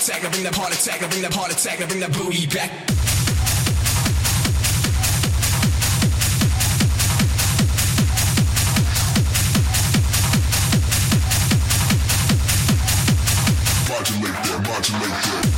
attack, I bring that heart attack, I bring that heart attack, I bring that booty back. Modulate that, modulate that.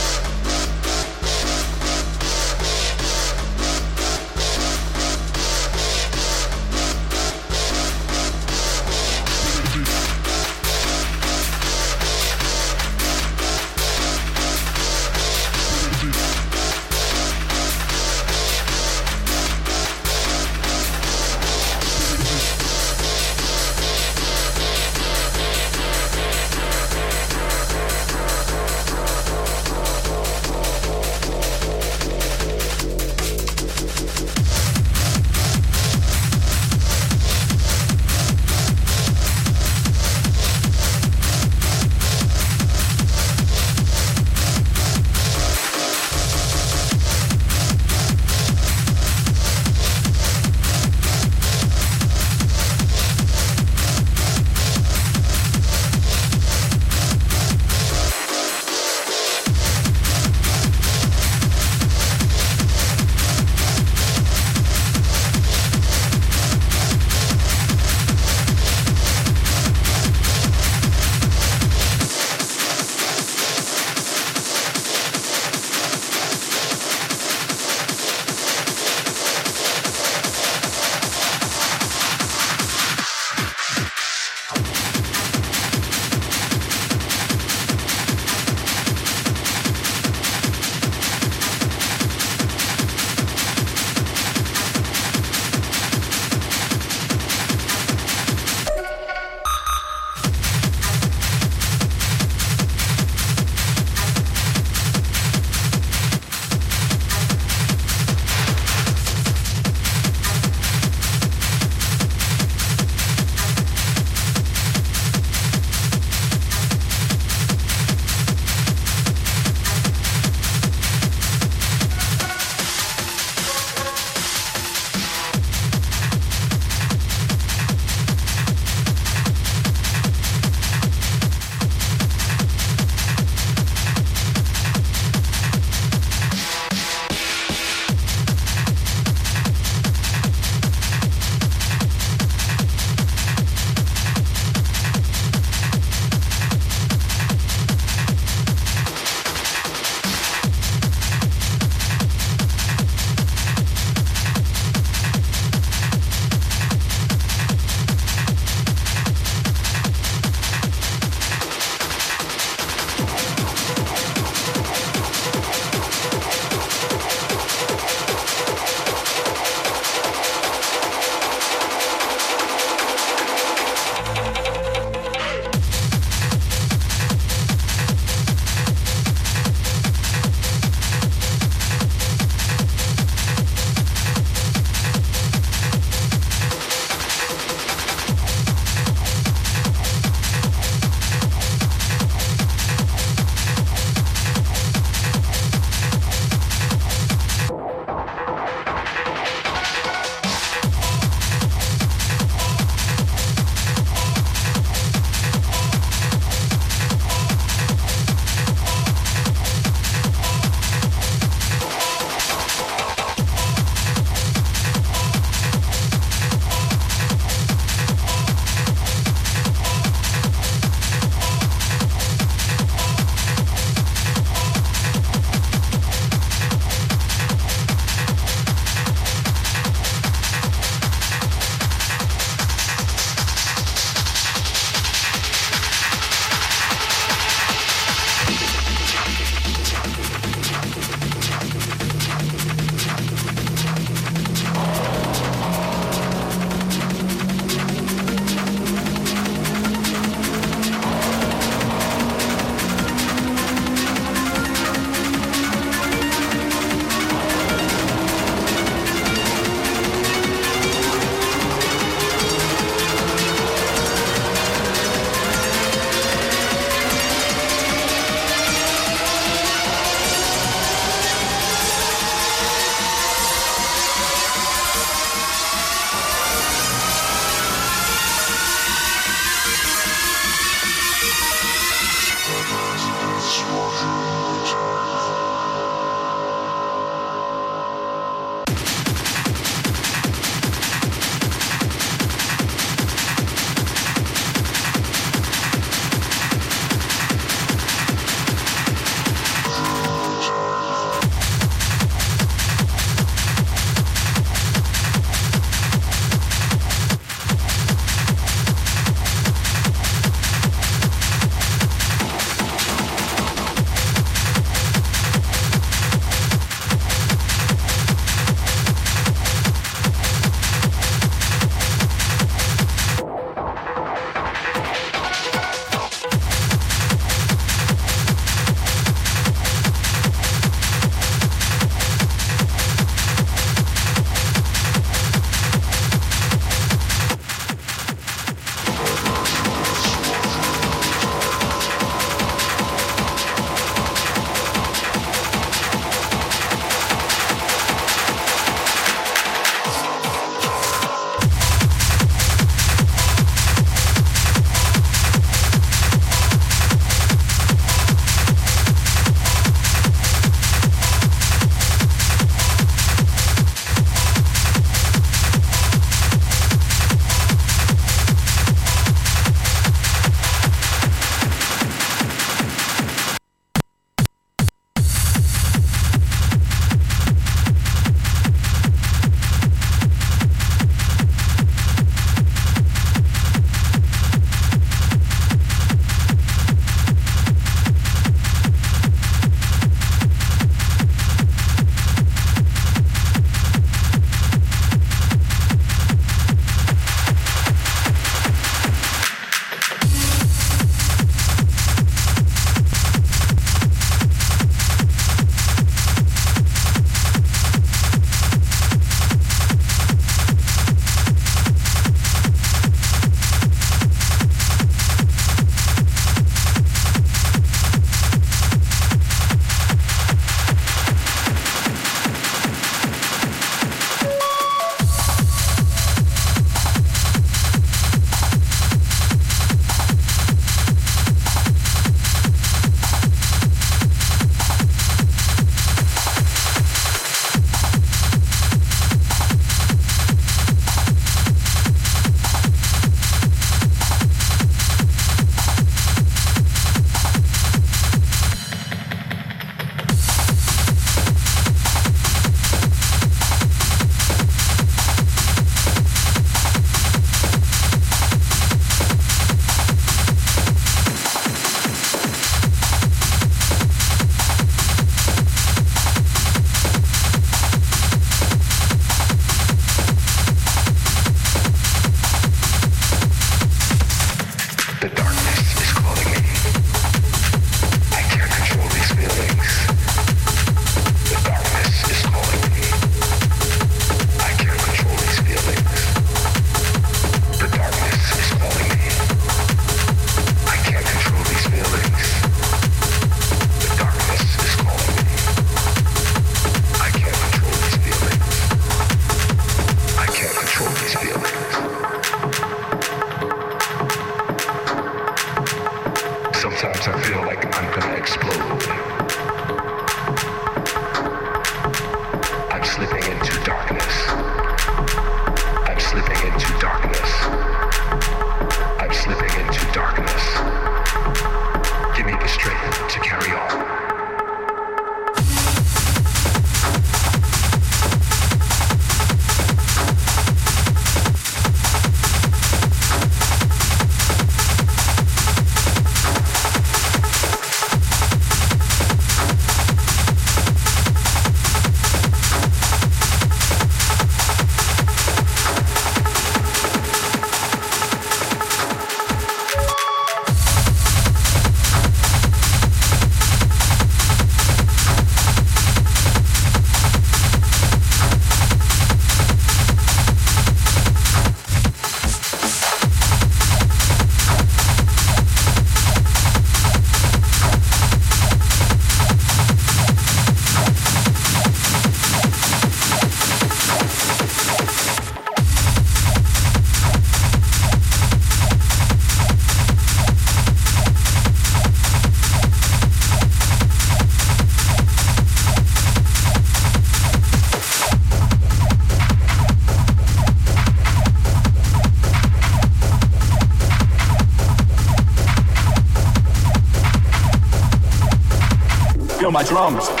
My drums.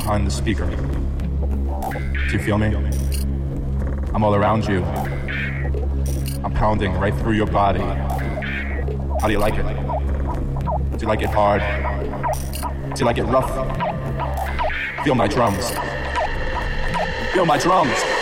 Behind the speaker. Do you feel me? I'm all around you. I'm pounding right through your body. How do you like it? Do you like it hard? Do you like it rough? Feel my drums. Feel my drums.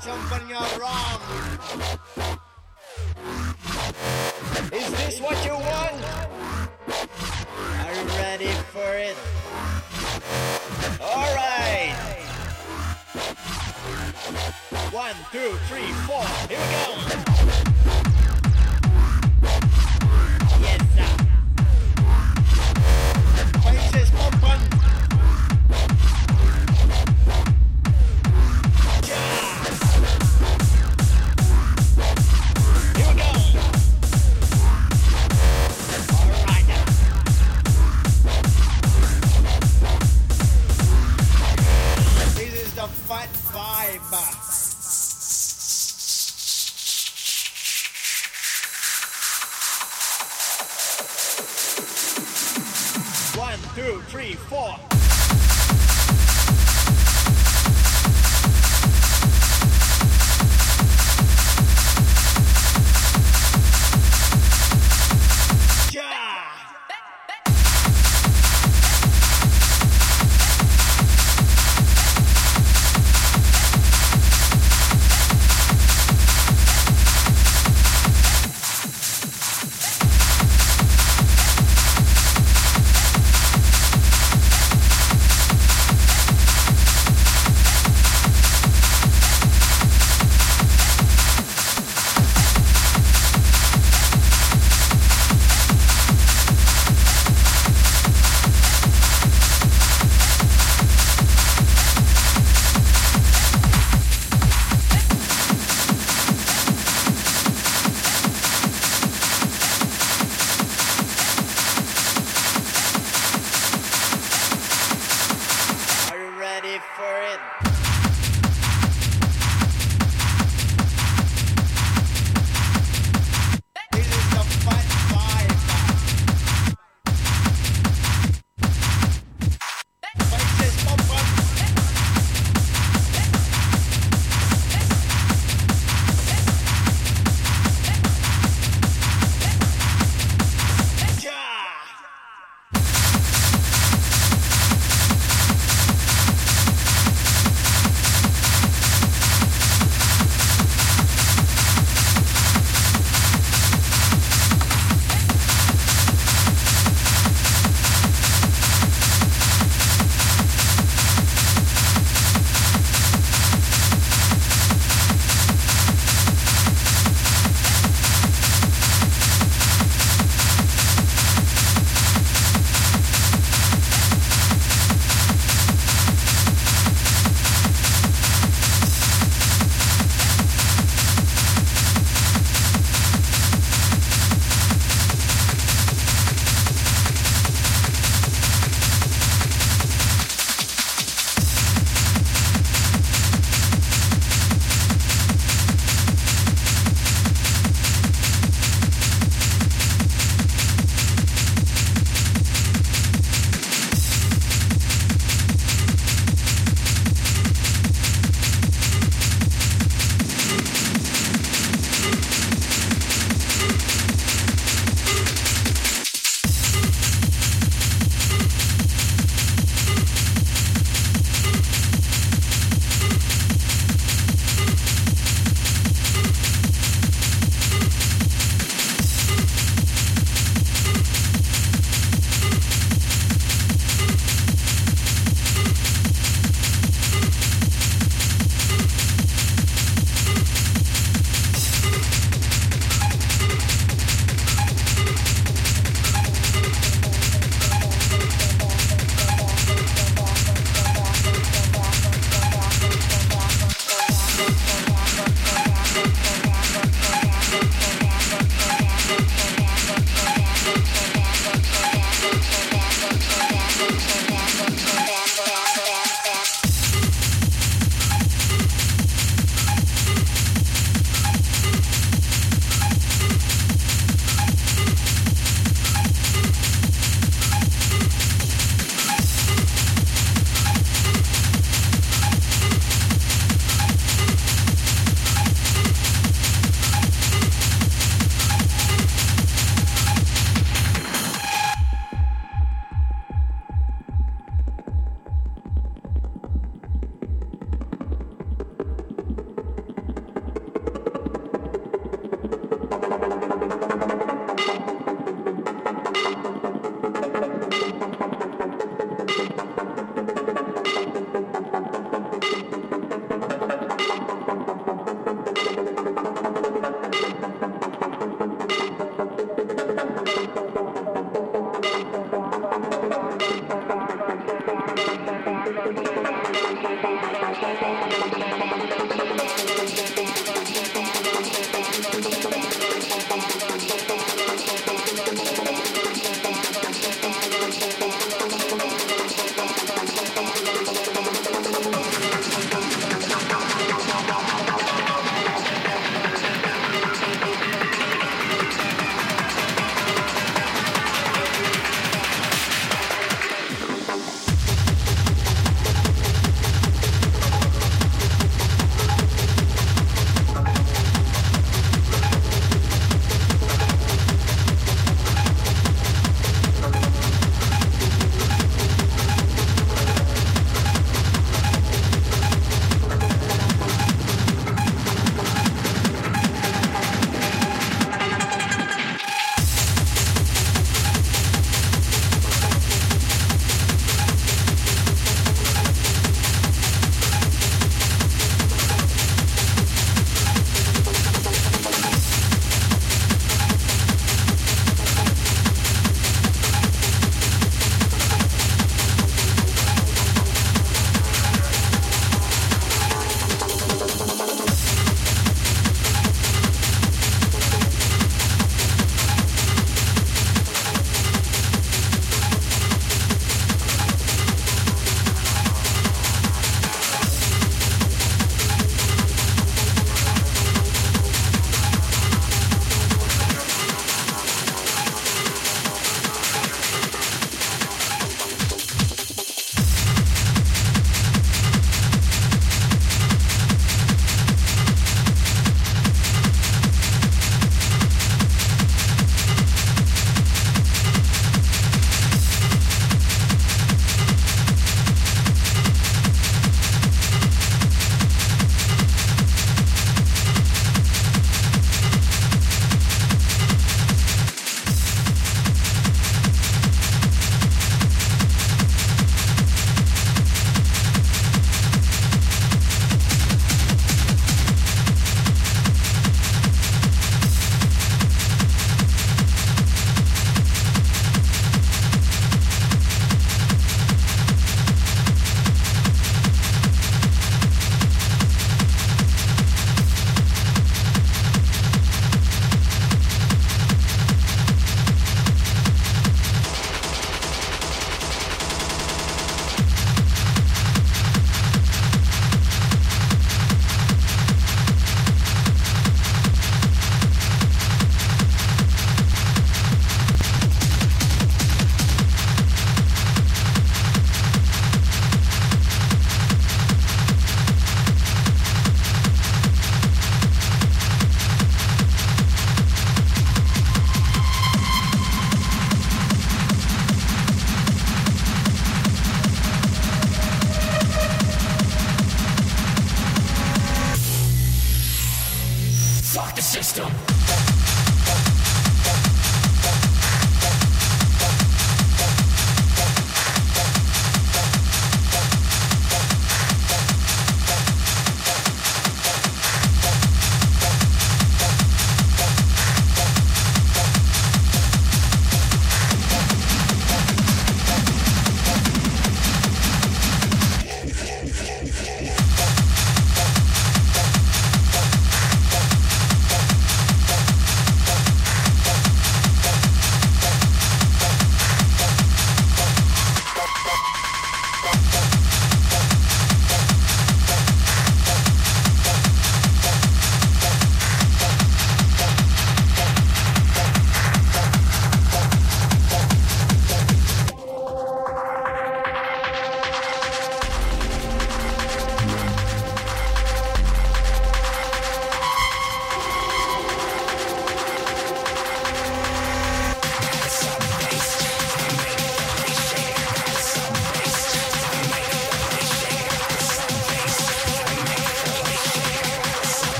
something wrong. Is this what you want? Are you ready for it? Alright! One, two, three, four, here we go! Yes, sir. Faces open. Four.